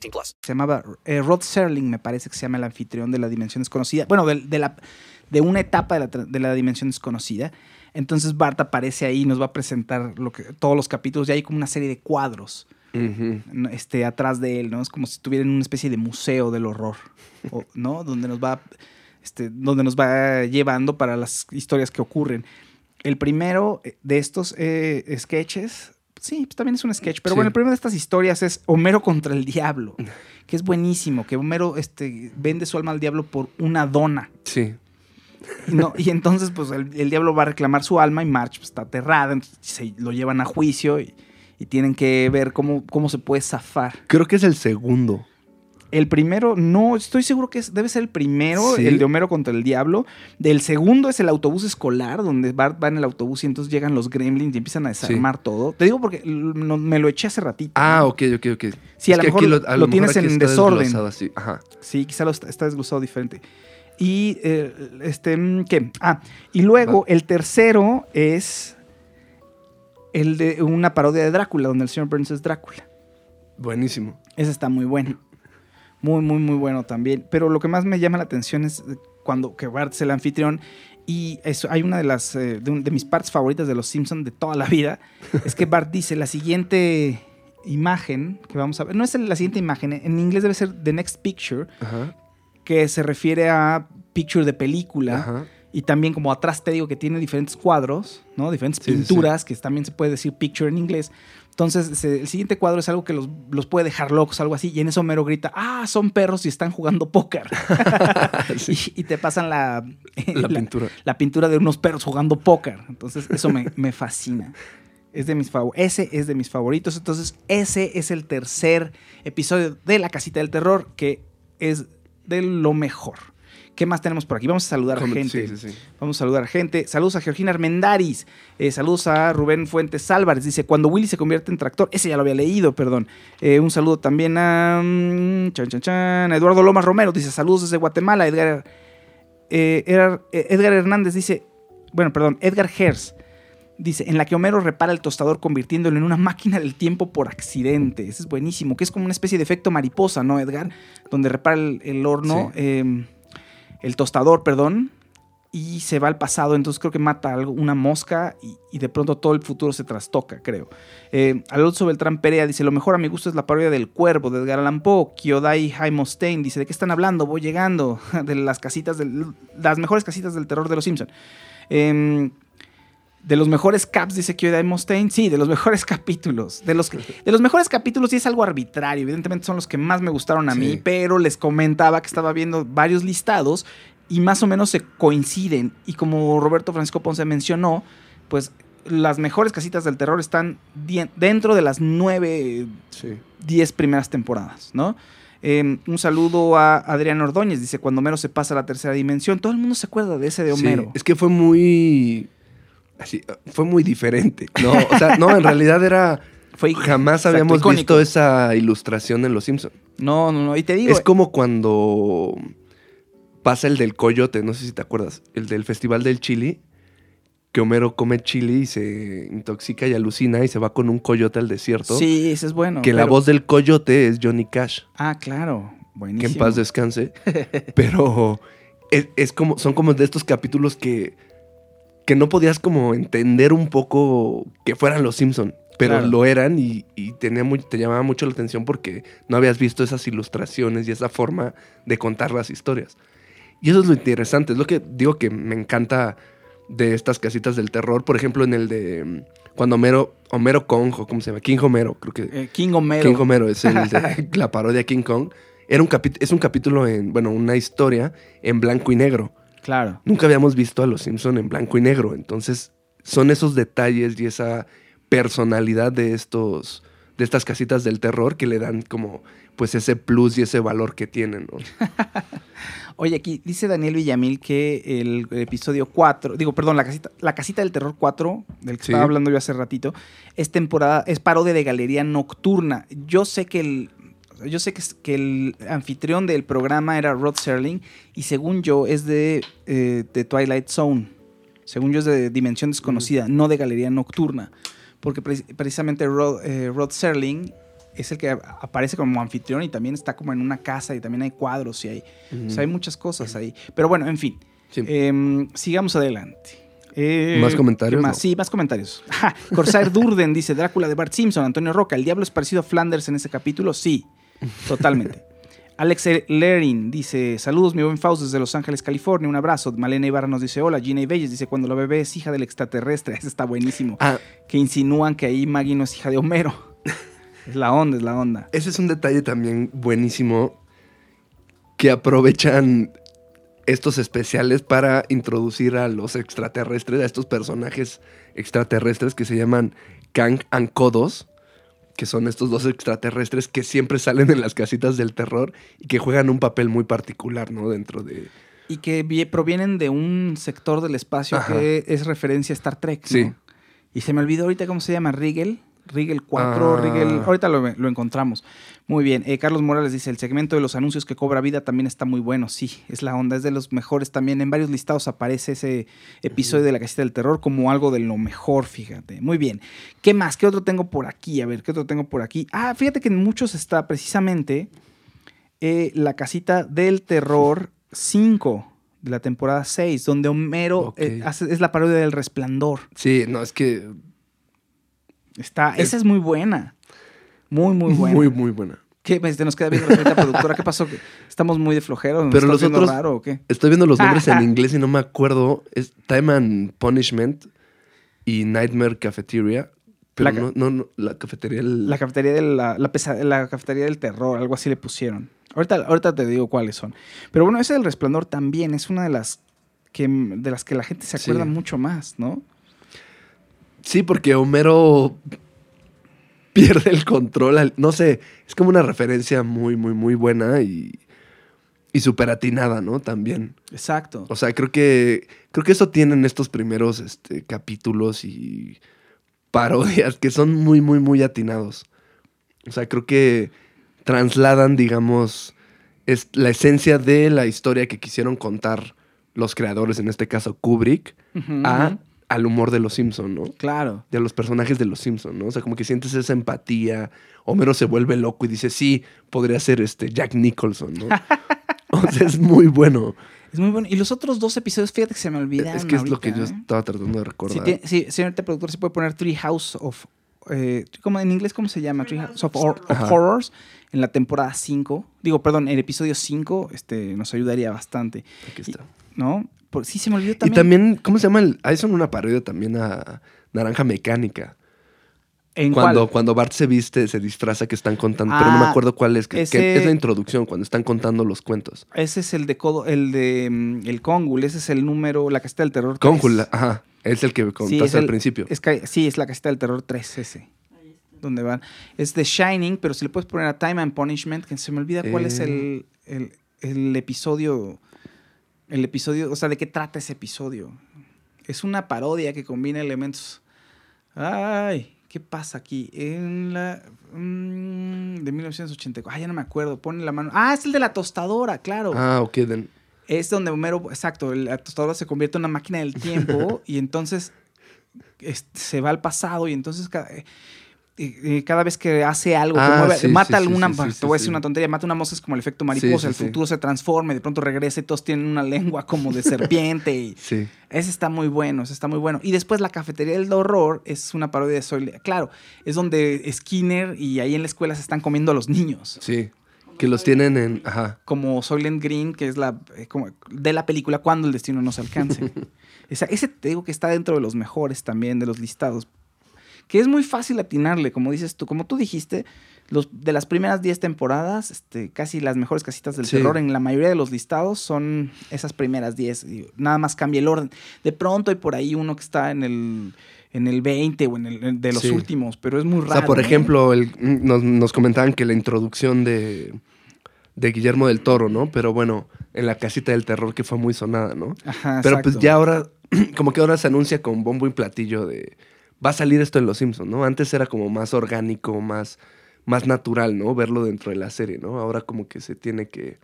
18 plus. Se llamaba eh, Rod Serling, me parece que se llama el anfitrión de la dimensión desconocida. Bueno, de, de la, de una etapa de la, de la dimensión desconocida. Entonces Bart aparece ahí y nos va a presentar lo que, todos los capítulos. Y hay como una serie de cuadros Ujú. este, atrás de él, ¿no? Es como si estuviera en una especie de museo del horror, o- ¿no? (laughs) Donde nos va, este, donde nos va llevando para las historias que ocurren. El primero eh, de estos eh, sketches, sí, pues también es un sketch, pero Sí. bueno, el primero de estas historias es Homero contra el diablo, (laughs) que es buenísimo, que Homero este, vende su alma al diablo por una dona. Sí. Y, no- y entonces, pues el, el diablo va a reclamar su alma y March pues, está aterrada, entonces se lo llevan a juicio y, y tienen que ver cómo, cómo se puede zafar. Creo que es el segundo. El primero, no, estoy seguro que es- debe ser el primero, Sí. el de Homero contra el Diablo. Del segundo es el autobús escolar, donde Bart va en el autobús y entonces llegan los gremlins y empiezan a desarmar todo. Te digo porque no- me lo eché hace ratito. Ah, ok, ok, ok. Sí, a lo mejor lo- a lo mejor tienes en desorden. así. Ajá. Sí, quizá lo está, está desglosado diferente. Y, eh, este, mm, ¿qué? Ah, y luego el tercero es el de una parodia de Drácula, donde el señor Burns es Drácula. Buenísimo. Ese está muy bueno. Muy, muy, muy bueno también. Pero lo que más me llama la atención es cuando que Bart es el anfitrión. Y eso, hay una de las eh, de, un- de mis partes favoritas de los Simpsons de toda la vida. (laughs) es que Bart dice la siguiente imagen que vamos a ver. No es la siguiente imagen. En inglés debe ser The Next Picture. Ajá. Que se refiere a picture de película. Ajá. Y también como atrás te digo que tiene diferentes cuadros, ¿no? Diferentes Sí, sí, sí. pinturas, que también se puede decir picture en inglés. Entonces, se- el siguiente cuadro es algo que los, los puede dejar locos, algo así. Y en eso Homero grita, ah, son perros y están jugando póker. (laughs) (laughs) y, y te pasan la, La pintura. la pintura de unos perros jugando póker. Entonces, eso me, me fascina. Es de mis ese es de mis favoritos. Entonces, ese es el tercer episodio de La Casita del Terror, que es de lo mejor. ¿Qué más tenemos por aquí? Vamos a saludar a gente. sí, sí, sí. Vamos a saludar a gente. Saludos a Georgina Armendaris. Eh, saludos a Rubén Fuentes Álvarez. Dice, cuando Willy se convierte en tractor. Ese ya lo había leído, perdón. Eh, un saludo también a... mm, chan, chan, chan, Eduardo Lomas Romero. Dice, saludos desde Guatemala. Edgar, eh, Edgar, Edgar Hernández dice... Bueno, perdón. Edgar Hers. Dice, en la que Homero repara el tostador convirtiéndolo en una máquina del tiempo por accidente. Ese es buenísimo. Que es como una especie de efecto mariposa, ¿no, Edgar? Donde repara el, el horno. eh, el tostador, perdón, y se va al pasado, entonces creo que mata algo, una mosca y, de pronto todo el futuro se trastoca, creo. Eh, Alonso Beltrán Perea dice, lo mejor a mi gusto es la parodia del cuervo de Edgar Allan Poe. Kyodai Jaime Stein dice, ¿de qué están hablando? Voy llegando, (laughs) de las casitas, del, las mejores casitas del terror de los Simpson. Em, de los mejores caps, dice Kyodai Mustaine. Sí, de los mejores (laughs) capítulos. De los, de los mejores capítulos, y es algo arbitrario. Evidentemente son los que más me gustaron a mí, pero les comentaba que estaba viendo varios listados y más o menos se coinciden. Y como Roberto Francisco Ponce mencionó, pues las mejores casitas del terror están dentro de las nueve, Sí. diez primeras temporadas, ¿no? Eh, un saludo a Adrián Ordóñez, dice, cuando Homero se pasa a la tercera dimensión, todo el mundo se acuerda de ese de Sí, Homero. es que fue muy. Así, fue muy diferente. No, o sea, no, en realidad era. (laughs) Fue Jamás exacto, habíamos icónico. visto esa ilustración en Los Simpsons. No, no, no, y te digo, Es como cuando pasa el del coyote, no sé si te acuerdas, el del Festival del Chili, que Homero come chili y se intoxica y alucina y se va con un coyote al desierto. sí, ese es bueno. que la voz del coyote es Johnny Cash, Ah, claro, que buenísimo. en paz descanse. Pero (laughs) es, es como, son como de estos capítulos que, que no podías como entender un poco que fueran los Simpson. Pero Claro. lo eran y, y tenía muy- te llamaba mucho la atención porque no habías visto esas ilustraciones y esa forma de contar las historias. Y eso es lo interesante, es lo que digo que me encanta de estas casitas del terror. Por ejemplo, en el de mm, cuando Homero, Homero Kong, o ¿cómo se llama? King Homero, creo que. Eh, King Homero. King Homero es el de (laughs) la parodia King Kong. Era un es un capítulo en, bueno, una historia en blanco y negro. Claro. Nunca habíamos visto a los Simpson en blanco y negro. Entonces, son esos detalles y esa personalidad de estos de estas casitas del terror que le dan como pues ese plus y ese valor que tienen, ¿no? (laughs) Oye, aquí dice Daniel Villamil que el episodio 4, digo, perdón, la casita, la casita del terror 4, del que Sí. estaba hablando yo hace ratito, es temporada, es parodia de galería nocturna. Yo sé que el. Yo sé que, el anfitrión del programa era Rod Serling y según yo es de, eh, de Twilight Zone. Según yo es de Dimensión Desconocida, no de Galería Nocturna. Porque pre- precisamente Rod, eh, Rod Serling es el que aparece como anfitrión y también está como en una casa y también hay cuadros y hay, o sea, hay muchas cosas ahí. Pero bueno, en fin. Sí. Em, sigamos adelante. Eh, ¿Más comentarios? ¿qué más? No. Sí, más comentarios. (laughs) Corsair Durden dice Drácula de Bart Simpson, Antonio Roca. ¿El diablo es parecido a Flanders en ese capítulo? Sí, totalmente. Alex Lerin dice: Saludos, mi buen Faust desde Los Ángeles, California. Un abrazo. Malena Ibarra nos dice: Hola. Gina Ibelles dice: Cuando la bebé es hija del extraterrestre. (laughs) Ese está buenísimo. Ah, Que insinúan que ahí Maggie no es hija de Homero. (laughs) es la onda, es la onda. ese es un detalle también buenísimo que aprovechan estos especiales para introducir a los extraterrestres, a estos personajes extraterrestres que se llaman Kang and Kodos, que son estos dos extraterrestres que siempre salen en las casitas del terror y que juegan un papel muy particular, ¿no? Dentro de... Y que vie- provienen de un sector del espacio Ajá. que es referencia a Star Trek. ¿no? Sí. Y se me olvidó ahorita cómo se llama, Rigel. Rigel 4, Ah. Rigel. Ahorita lo, lo encontramos. Muy bien. Eh, Carlos Morales dice: el segmento de los anuncios que cobra vida también está muy bueno. Sí, es la onda, es de los mejores también. En varios listados aparece ese episodio de la casita del terror como algo de lo mejor, fíjate. Muy bien. ¿Qué más? ¿Qué otro tengo por aquí? A ver, ¿qué otro tengo por aquí? Ah, fíjate que en muchos está precisamente eh, la casita del terror 5 de la temporada 6, donde Homero eh, hace- es la parodia del resplandor. Sí, no, es que... Está, esa es muy buena. Muy, muy buena. Muy, muy buena. ¿Qué? Este, nos queda viendo la productora. ¿Qué pasó? ¿Estamos muy de flojero? ¿Nos Pero los otros- raro o qué? Estoy viendo los nombres en (laughs) inglés y no me acuerdo. Es Time and Punishment y Nightmare Cafeteria. Pero La no, no, no, la cafetería. el- La cafetería, de la, la, pesa- la cafetería del terror, algo así le pusieron. Ahorita, ahorita te digo cuáles son. Pero bueno, ese del resplandor también es una de las que, de las que la gente se Sí. acuerda mucho más, ¿no? Sí, porque Homero pierde el control. al- No sé, es como una referencia muy, muy, muy buena y, y súper atinada, ¿no? También. Exacto. O sea, creo que, creo que eso tienen estos primeros este, capítulos y parodias que son muy, muy, muy atinados. O sea, creo que trasladan, digamos, es la esencia de la historia que quisieron contar los creadores, en este caso Kubrick, a. al humor de los Simpson, ¿no? Claro. De los personajes de los Simpson, ¿no? O sea, como que sientes esa empatía. Homero se vuelve loco y dice, sí, podría ser este Jack Nicholson, ¿no? (laughs) o sea, es muy bueno. Es muy bueno. Y los otros dos episodios, fíjate que se me olvidaron. Es que es lo que yo ¿eh? estaba tratando de Sí, recordar. tiene- sí, señorita productora, se puede poner Three House of. Eh, ¿cómo, en inglés, ¿cómo se llama? Three House of, Hor- of. Horrors. En la temporada 5. Digo, perdón, el episodio 5 este, nos ayudaría bastante. Aquí está. ¿No? Por- sí, se me olvidó Y también. también, ¿cómo se llama? El, ahí son una parodia también a Naranja Mecánica. ¿En Cuando, cuál? cuando Bart se viste, se disfraza que están contando, pero no me Ah, acuerdo cuál es, que, que ese- es la introducción, cuando están contando los cuentos. Ese es el de Codo, el de mm, el Cóngul, ese es el número, la casita del terror 3. Cónjula, ajá, es el que Sí, contaste al principio. es que- sí, es la casita del terror 3 ese. Donde van. Es The Shining, pero si le puedes poner a Time and Punishment, que se me olvida cuál es el, el, el episodio. El episodio, o sea, ¿de qué trata ese episodio? Es una parodia que combina elementos. Ay, ¿qué pasa aquí? En la. mm, de 1984. Ah, ya no me acuerdo. Pone la mano. Ah, es el de la tostadora, claro. Ah, ok, then. Es donde Homero, exacto, la tostadora se convierte en una máquina del tiempo (laughs) y entonces es- se va al pasado y entonces cada, eh, cada vez que hace algo, que Ah, mueve- sí, mata sí, alguna, sí, te voy a decir una tontería, mata una mosca es como el efecto mariposa, el futuro se transforma y de pronto regresa y todos tienen una lengua como de (laughs) serpiente y Sí. ese está muy bueno, ese está muy bueno. Y después la cafetería del horror es una parodia de Soy, claro, es donde Skinner y ahí en la escuela se están comiendo a los niños Sí. Que los tienen en. Ajá. como Soylent Green, que es la eh, como de la película Cuando el destino nos alcance. (laughs) Esa- ese te digo que está dentro de los mejores también, de los listados. Que es muy fácil atinarle, como dices tú, como tú dijiste, los, de las primeras 10 temporadas, este, casi las mejores casitas del Sí. terror en la mayoría de los listados son esas primeras 10. y Nada más cambia el orden. De pronto hay por ahí uno que está en el, en el 20 o en el de los Sí. últimos, pero es muy O raro. sea, por ¿eh? ejemplo, el- nos, nos comentaban que la introducción de, de Guillermo del Toro, ¿no? Pero bueno, en la casita del terror que fue muy sonada, ¿no? Ajá, Pero exacto. pues ya ahora, (clears throat) como que ahora se anuncia con bombo y platillo de, va a salir esto en Los Simpsons, ¿no? Antes era como más orgánico, más, más natural, ¿no? Verlo dentro de la serie, ¿no? Ahora como que se tiene que...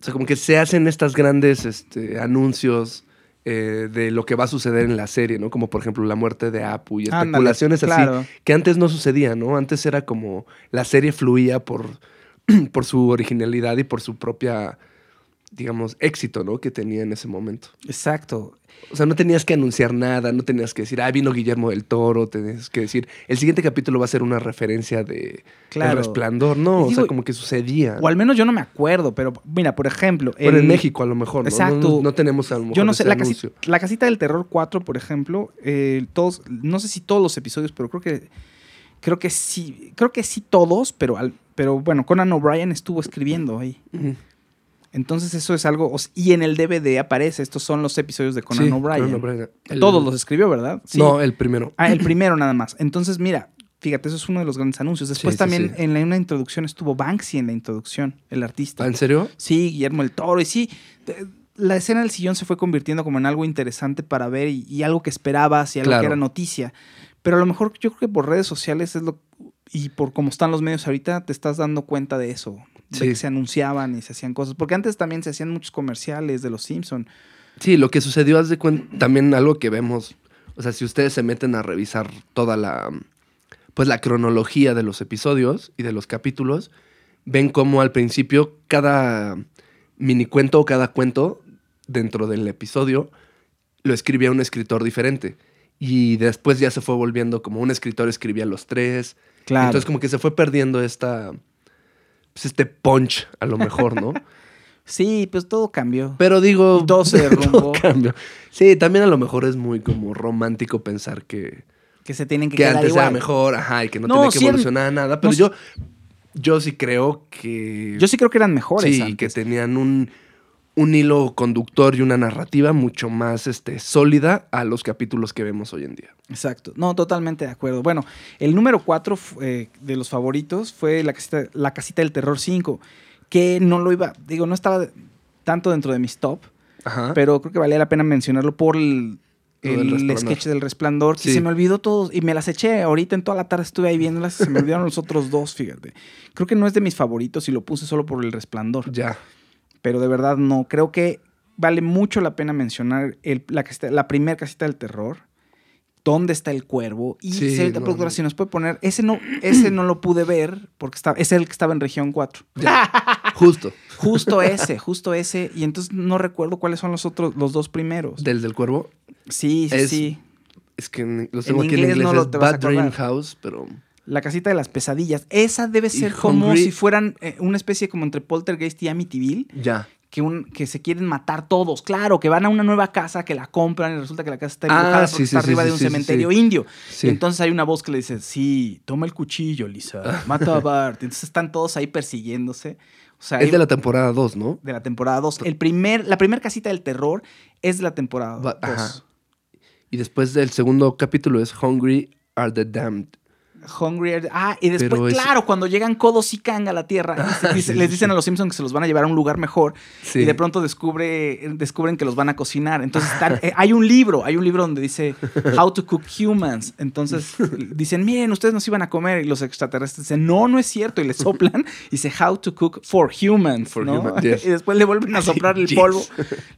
O sea, como que se hacen estas grandes este, anuncios eh, de lo que va a suceder en la serie, ¿no? Como por ejemplo la muerte de Apu y Ándale, especulaciones claro. así, que antes no sucedía, ¿no? Antes era como la serie fluía por, (clears throat) por su originalidad y por su propia, digamos, éxito, ¿no? Que tenía en ese momento. Exacto. O sea, no tenías que anunciar nada, no tenías que decir, ah, vino Guillermo del Toro, tenías que decir, el siguiente capítulo va a ser una referencia de Claro. El Resplandor, no, o sea, como que sucedía. O al menos yo no me acuerdo, pero mira, por ejemplo. Bueno, en México a lo mejor, ¿no? Exacto. No, no- no tenemos a lo mejor Yo no sé, la, la casita del terror 4, por ejemplo, eh, todos, no sé si todos los episodios, pero creo que creo que sí, creo que sí todos, pero al, pero bueno, Conan O'Brien estuvo escribiendo ahí. Entonces eso es algo, y en el DVD aparece, estos son los episodios de Conan Sí, O'Brien. Conan. El- Todos los escribió, ¿verdad? Sí. No, el primero. Ah, el primero nada más. Entonces, mira, fíjate, eso es uno de los grandes anuncios. Después Sí, también en la, una introducción estuvo Banksy en la introducción, el artista. ¿Ah, ¿En serio? Sí, Guillermo el Toro. Y sí, la escena del sillón se fue convirtiendo como en algo interesante para ver y, y algo que esperabas y algo Claro. que era noticia. Pero a lo mejor yo creo que por redes sociales es lo y por cómo están los medios ahorita te estás dando cuenta de eso, Sí. que se anunciaban y se hacían cosas, porque antes también se hacían muchos comerciales de los Simpson. Sí, lo que sucedió, haz de cuenta, también algo que vemos, o sea, si ustedes se meten a revisar toda la, pues la cronología de los episodios y de los capítulos, ven cómo al principio cada mini cuento o cada cuento dentro del episodio lo escribía un escritor diferente. Y después ya se fue volviendo como un escritor escribía los tres. Claro. Entonces como que se fue perdiendo esta, pues este punch a lo mejor, ¿no? (laughs) Sí, pues todo cambió. Pero digo, todo se (laughs) todo cambió. Sí, también a lo mejor es muy como romántico pensar que, que se tienen que, que quedar antes igual. era mejor, ajá, y que no, No, tenía que sí evolucionar nada. Pero no, yo, yo sí creo que. Yo sí creo que eran mejores Sí, antes. que tenían un, un hilo conductor y una narrativa mucho más este, sólida a los capítulos que vemos hoy en día. Exacto. No, totalmente de acuerdo. Bueno, el número 4 de los favoritos fue la casita, la casita del terror 5, que no lo iba, digo, no estaba tanto dentro de mis top, Ajá. pero creo que valía la pena mencionarlo por el, sketch del resplandor, que Sí. se me olvidó todo y me las eché ahorita en toda la tarde estuve ahí viéndolas se me olvidaron los otros dos, fíjate. Creo que no es de mis favoritos y lo puse solo por el resplandor. Ya. Pero de verdad no, creo que vale mucho la pena mencionar el, la, casita- la primera casita del terror. ¿Dónde está el cuervo? Y Sí, señorita no, productora, no. si nos puede poner, ese no, ese no lo pude ver porque estaba, ese es el que estaba en región 4. Justo. (laughs) Justo ese, justo ese. Y entonces no recuerdo cuáles son los otros, los dos primeros. Del del cuervo. sí, sí, es- sí. Es que en- los En tengo aquí en inglés no lo te Bad Dream. House, pero. La casita de las pesadillas. Esa debe ser como Hungry- si fueran eh, una especie como entre Poltergeist y Amityville. Ya. que, un, que se quieren matar todos. Claro, que van a una nueva casa, que la compran y resulta que la casa está Ah, sí, porque sí, está sí, arriba de un cementerio indio. Y entonces hay una voz que le dice, sí, toma el cuchillo, Lisa, mata a Bart. Entonces están todos ahí persiguiéndose. O sea, Es hay- de la temporada 2, ¿no? de la temporada 2. El primer, la primera casita del terror es de la temporada 2. Va- ajá. Y después del segundo capítulo es Hungry Are the Damned. Hungry. Ah, y después, es- claro, cuando llegan Kodos y Kang a la Tierra, dice- sí, les dicen sí. a los Simpsons que se los van a llevar a un lugar mejor Sí. y de pronto descubre, descubren que los van a cocinar. Entonces están- eh, hay un libro, hay un libro donde dice How to Cook Humans. Entonces dicen, miren, ustedes nos iban a comer y los extraterrestres dicen, no, no es cierto. Y le soplan y dice How to Cook for Humans. For ¿no? human- (laughs) yes. Y después le vuelven a (laughs) soplar el Yes. polvo,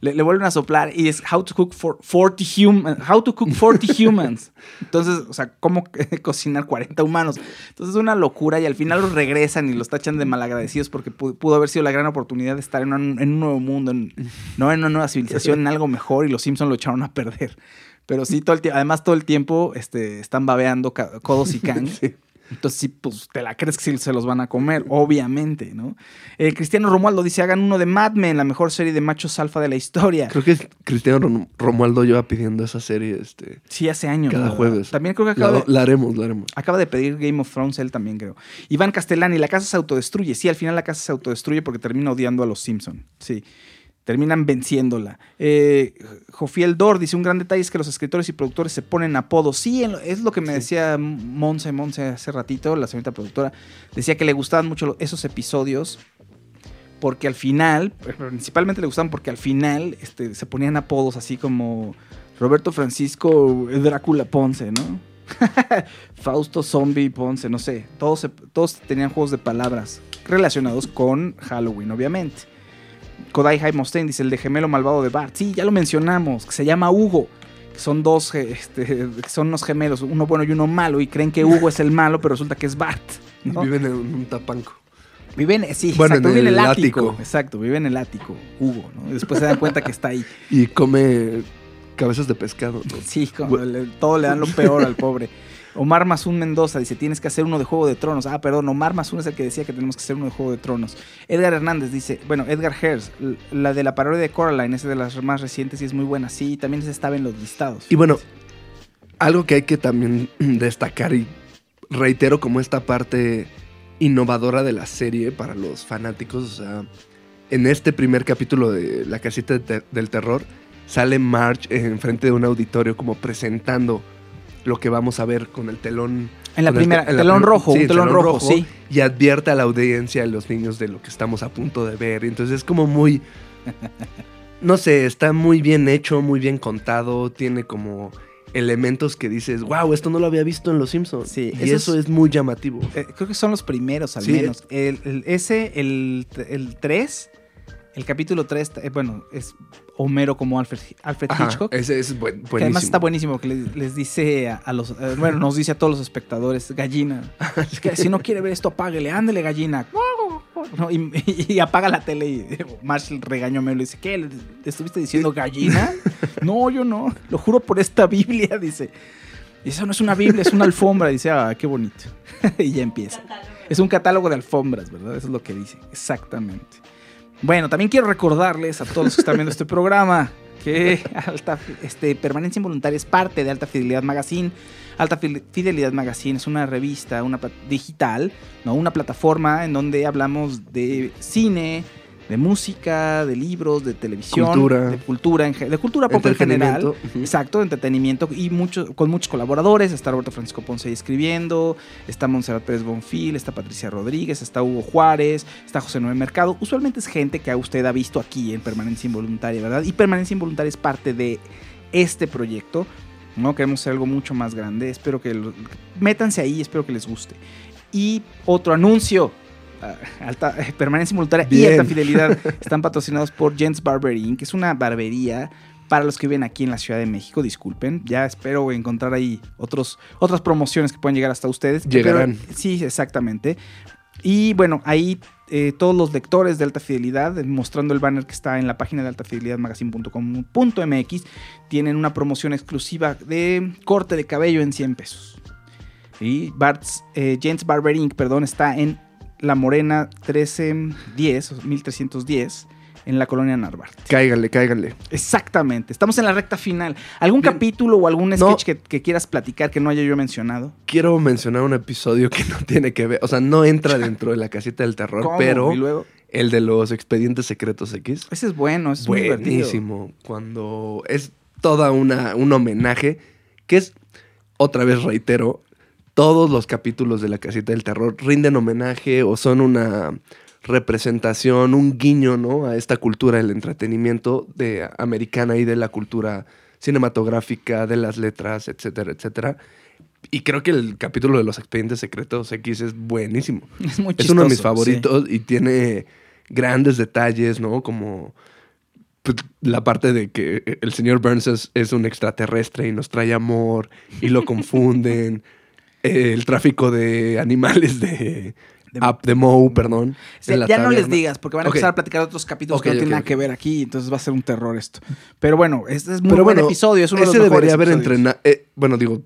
le, le vuelven a soplar y es How to Cook for 40 Humans. How to Cook 40 Humans. Entonces, o sea, ¿cómo (laughs) cocinar 40 humanos? Entonces es una locura y al final los regresan y los tachan de malagradecidos porque pu- pudo haber sido la gran oportunidad de estar en un, nuevo mundo, en, no en una nueva civilización, en algo mejor y los Simpsons lo echaron a perder. Pero sí, todo el además todo el tiempo este, están babeando Codos y Kang. (laughs) Entonces, sí, pues te la crees que sí se los van a comer, obviamente, ¿no? Eh, Cristiano Romualdo dice: hagan uno de Mad Men, la mejor serie de machos alfa de la historia. Creo que Cristiano Rom- Romualdo lleva pidiendo esa serie este, Sí, hace años. cada ¿verdad? jueves. También creo que la, acaba de, la haremos, la haremos. acaba de pedir Game of Thrones, él también creo. Iván Castellani, la casa se autodestruye. Sí, al final la casa se autodestruye porque termina odiando a los Simpson. Sí. Terminan venciéndola. Eh, Jofiel Dor dice: Un gran detalle es que los escritores y productores se ponen apodos. Sí, es lo que me decía Monse Monse hace ratito, la señorita productora. Decía que le gustaban mucho esos episodios porque al final, principalmente le gustaban porque al final este, se ponían apodos así como Roberto Francisco Drácula Ponce, ¿no? (laughs) Fausto Zombie Ponce, no sé. Todos, todos tenían juegos de palabras relacionados con Halloween, obviamente. Kodai Mustaine dice el de gemelo malvado de Bart. Sí, ya lo mencionamos, que se llama Hugo. Que son dos, eh, este, (laughs) que son unos gemelos, uno bueno y uno malo, y creen que Hugo es el malo, pero resulta que es Bart. ¿no? Viven en un tapanco. Viven, sí, Bueno, exacto, en vive en el el ático. ático. Exacto, vive en el ático, Hugo, ¿no? Y después se dan cuenta que está ahí. (laughs) Y come cabezas de pescado. ¿no? Sí, como le- todo le dan lo peor al pobre. (laughs) Omar Mazún Mendoza dice, tienes que hacer uno de Juego de Tronos. Ah, perdón, Omar Mazún es el que decía que tenemos que hacer uno de Juego de Tronos. Edgar Hernández dice, bueno, Edgar Hers, la de la parodia de Coraline, esa de las más recientes y es muy buena. Sí, también estaba en los listados. Y bueno, algo que hay que también (clears throat) destacar y reitero como esta parte innovadora de la serie para los fanáticos, o sea, en este primer capítulo de La casita del terror sale Marge enfrente de un auditorio como presentando lo que vamos a ver con el telón. En la el primera, te- la telón rojo, sí, un el telón rojo, sí. Y advierte a la audiencia, a los niños de lo que estamos a punto de ver. Entonces es como muy... (laughs) No sé, está muy bien hecho, muy bien contado, tiene como elementos que dices, wow, esto no lo había visto en Los Simpsons. Sí, y eso es- es muy llamativo. Eh, creo que son los primeros al Sí. menos. El, el- ese, el, el 3, el capítulo 3, eh, bueno, es Homero como Alfred, Alfred Ajá, Hitchcock. ese es buen- Que además buenísimo. está buenísimo que les, les dice a, a los, eh, bueno, nos dice a todos los espectadores, gallina, es (laughs) que si no quiere ver esto, apáguele, ándele gallina. No, y, (laughs) y apaga la tele y Marshall regañó a Melo y dice, ¿qué? ¿Le, le estuviste diciendo (laughs) gallina? no, yo no, lo juro por esta Biblia, dice. Y eso no es una Biblia, es una alfombra. Dice, ah, qué bonito. y ya empieza. Es un catálogo de alfombras, ¿verdad? Eso es lo que dice, exactamente. Bueno, también quiero recordarles a todos los que están viendo este programa que Alta, este, Permanencia Involuntaria es parte de Alta Fidelidad Magazine. Alta Fide- Fidelidad Magazine es una revista, una digital, ¿no? una plataforma en donde hablamos de cine, de música, de libros, de televisión, Cultura. de cultura, en de cultura pop en general. Exacto, de entretenimiento y mucho, con muchos colaboradores. Está Roberto Francisco Ponce ahí escribiendo, está Montserrat Pérez Bonfil, está Patricia Rodríguez, está Hugo Juárez, está José Noé Mercado. Usualmente es gente que usted ha visto aquí en Permanencia Involuntaria, ¿verdad? Y Permanencia Involuntaria es parte de este proyecto. ¿no? Queremos hacer algo mucho más grande. Espero que lo- métanse ahí, espero que les guste. Y otro anuncio. Alta, eh, permanencia involuntaria y alta fidelidad (laughs) están patrocinados por Gents Barbering, que es una barbería para los que viven aquí en la Ciudad de México. Disculpen, ya espero encontrar ahí otros, otras promociones que puedan llegar hasta ustedes. Llegarán. Pero- sí, exactamente. Y bueno, ahí eh, todos los lectores de Alta Fidelidad, mostrando el banner que está en la página de altafidelidadmagazine.com.mx, tienen una promoción exclusiva de corte de cabello en 100 pesos. Y Bart's, eh, Gents Barber Inc., perdón, está en La Morena 1310, o 1310, en la colonia Narvarte. Cáiganle, cáiganle. Exactamente, estamos en la recta final. ¿Algún capítulo o algún sketch que, que quieras platicar que no haya yo mencionado? Quiero mencionar un episodio que no tiene que ver, o sea, no entra (laughs) dentro de la casita del terror, ¿Cómo? pero ¿Y luego? el de los expedientes secretos X. Ese es bueno, ese es muy divertido. Buenísimo. Cuando es toda una un homenaje que es otra vez reitero, todos los capítulos de la casita del terror rinden homenaje o son una representación, un guiño, ¿no? A esta cultura del entretenimiento de americana y de la cultura cinematográfica, de las letras, etcétera, etcétera. Y creo que el capítulo de los expedientes secretos X es buenísimo. (laughs) Es muy Es uno de mis chistoso, favoritos y tiene grandes detalles, ¿no? Como pues, la parte de que el señor Burns es, es un extraterrestre y nos trae amor y lo confunden. (laughs) Eh, el tráfico de animales de... Up the Moe, perdón. Sí, ya no les taberna. digas, porque van a Ok. empezar a platicar de otros capítulos Ok, que no tienen ok, nada que ver aquí, entonces va a ser un terror esto. Pero bueno, este es muy Pero buen bueno, episodio, es uno de los ese debería haber entrenado. bueno, digo,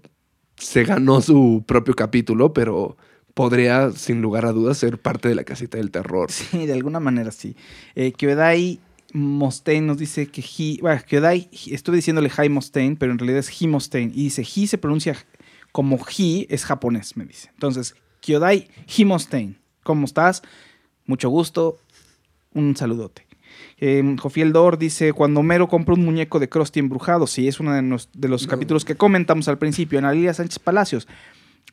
se ganó su propio capítulo, pero podría, sin lugar a dudas, ser parte de la casita del terror. Sí, de alguna manera sí. Eh, Kyodai Mustaine nos dice que he, bueno, Kyodai, estuve diciéndole Hi Mustaine, pero en realidad es He Mustaine. Y dice, he se pronuncia como he, es japonés, me dice. Entonces, Kyodai He Mustaine, ¿cómo estás? Mucho gusto, un saludote. Eh, Jofiel Dor dice, cuando Homero compra un muñeco de Krusty embrujado, sí, es uno de, los, de los capítulos que comentamos al principio, Ana Lilia Sánchez Palacios.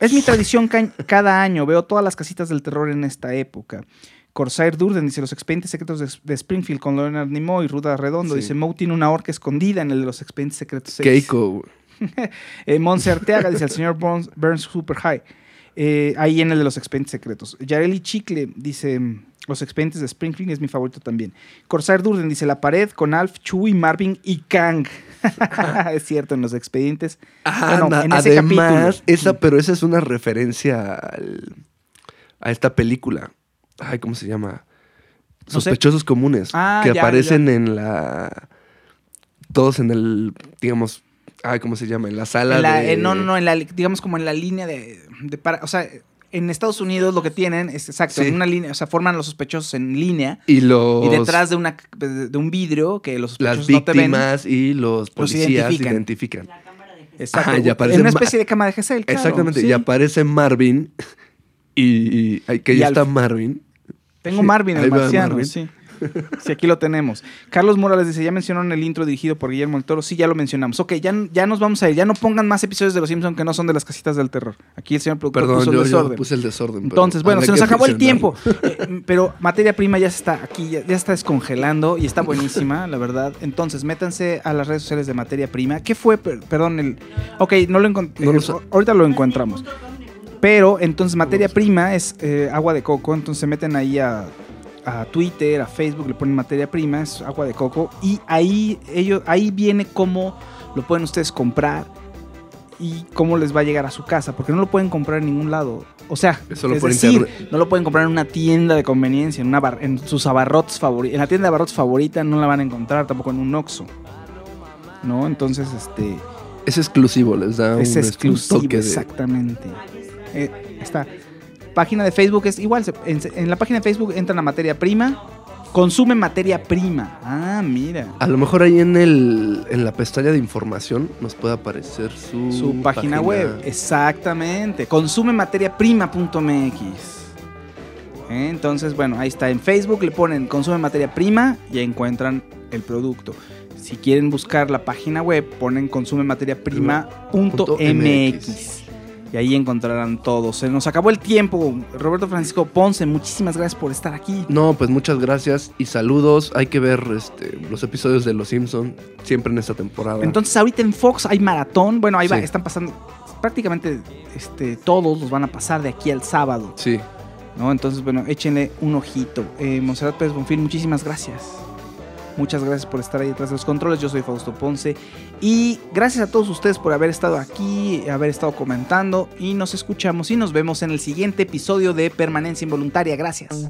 Es mi tradición ca- cada año, veo todas las casitas del terror en esta época. Corsair Durden dice, los expedientes secretos de, de Springfield con Leonard Nimoy y Ruda Redondo. Sí. Dice, Moe tiene una horca escondida en el de los expedientes secretos. seis". Keiko. (laughs) Eh, Monse Arteaga dice, el señor Burns, Burns Super High. Eh, ahí en el de los expedientes secretos. Yareli Chicle dice, los expedientes de Springfield es mi favorito también. Corsair Durden dice, la pared con Alf, Chewie, Marvin y Kang. (laughs) es cierto, en los expedientes. Bueno, en ese además, capítulo. esa, pero esa es una referencia al- a esta película. Ay, ¿cómo se llama? No sé. Sospechosos comunes. Ah, que ya, aparecen ya. en la. Todos en el. Digamos. Ay, ¿cómo se llama? En la sala En la- de. eh, no, no, no, en la, digamos como en la línea de, de para- o sea, en Estados Unidos lo que tienen es exacto, Sí. en una línea, o sea, forman los sospechosos en línea Y los. y detrás de una de un vidrio que los Las sospechosos no te ven. víctimas y los policías identifican. identifican. Exacto. Ajá, y aparece en una especie de cama de Gesell, claro, Exactamente. sí. Y aparece Marvin. (laughs) Y. que ya está Marvin. Tengo Marvin, el marciano, Marvin. sí. Sí, aquí lo tenemos. Carlos Morales dice, ya mencionaron el intro dirigido por Guillermo del Toro. Sí, ya lo mencionamos. Ok, ya, ya nos vamos a ir. Ya no pongan más episodios de Los Simpsons que no son de las casitas del terror. Aquí el señor productor Perdón, puso el yo, yo desorden. puse el desorden. Entonces, bueno, se nos acabó el tiempo. Eh, pero materia prima ya se está aquí, ya, ya está descongelando y está buenísima, la verdad. Entonces, métanse a las redes sociales de materia prima. ¿Qué fue? Per- perdón, el. Ok, no lo encontré. No lo sé. ahorita lo encontramos. Pero entonces, materia prima es eh, agua de coco. Entonces, se meten ahí a, a Twitter, a Facebook, le ponen materia prima, es agua de coco. Y ahí, ellos, ahí viene cómo lo pueden ustedes comprar y cómo les va a llegar a su casa, porque no lo pueden comprar en ningún lado. O sea, Solo es por decir, internet. no lo pueden comprar en una tienda de conveniencia, en, una bar- en sus abarrotes favoritos. En la tienda de abarrotes favorita no la van a encontrar, tampoco en un Oxxo. ¿No? Entonces, este... Es exclusivo, les da Es un, exclusivo, un toque de- exactamente. Eh, esta página de Facebook es igual. En, en la página de Facebook entran a materia prima, consumen materia prima. Ah, mira. A lo mejor ahí en el en la pestaña de información nos puede aparecer su, Su página, web. Exactamente. Consumemateriaprima.mx. ¿Eh? Entonces, bueno, ahí está. En Facebook le ponen consume materia prima y encuentran el producto. Si quieren buscar la página web, ponen consumemateriaprima.mx. Y ahí encontrarán todo. Se nos acabó el tiempo. Roberto Francisco Ponce, muchísimas gracias por estar aquí. No, pues muchas gracias y saludos. Hay que ver este, los episodios de Los Simpson siempre en esta temporada. Entonces ahorita en Fox hay maratón. Bueno, ahí va, Sí. están pasando prácticamente este, todos los van a pasar de aquí al sábado. sí. ¿no? Entonces, bueno, échenle un ojito. Eh, Monserrat Pérez Bonfil, muchísimas gracias. Muchas gracias por estar ahí detrás de los controles. Yo soy Fausto Ponce. Y gracias a todos ustedes por haber estado aquí, haber estado comentando. Y nos escuchamos y nos vemos en el siguiente episodio de Permanencia Involuntaria. Gracias.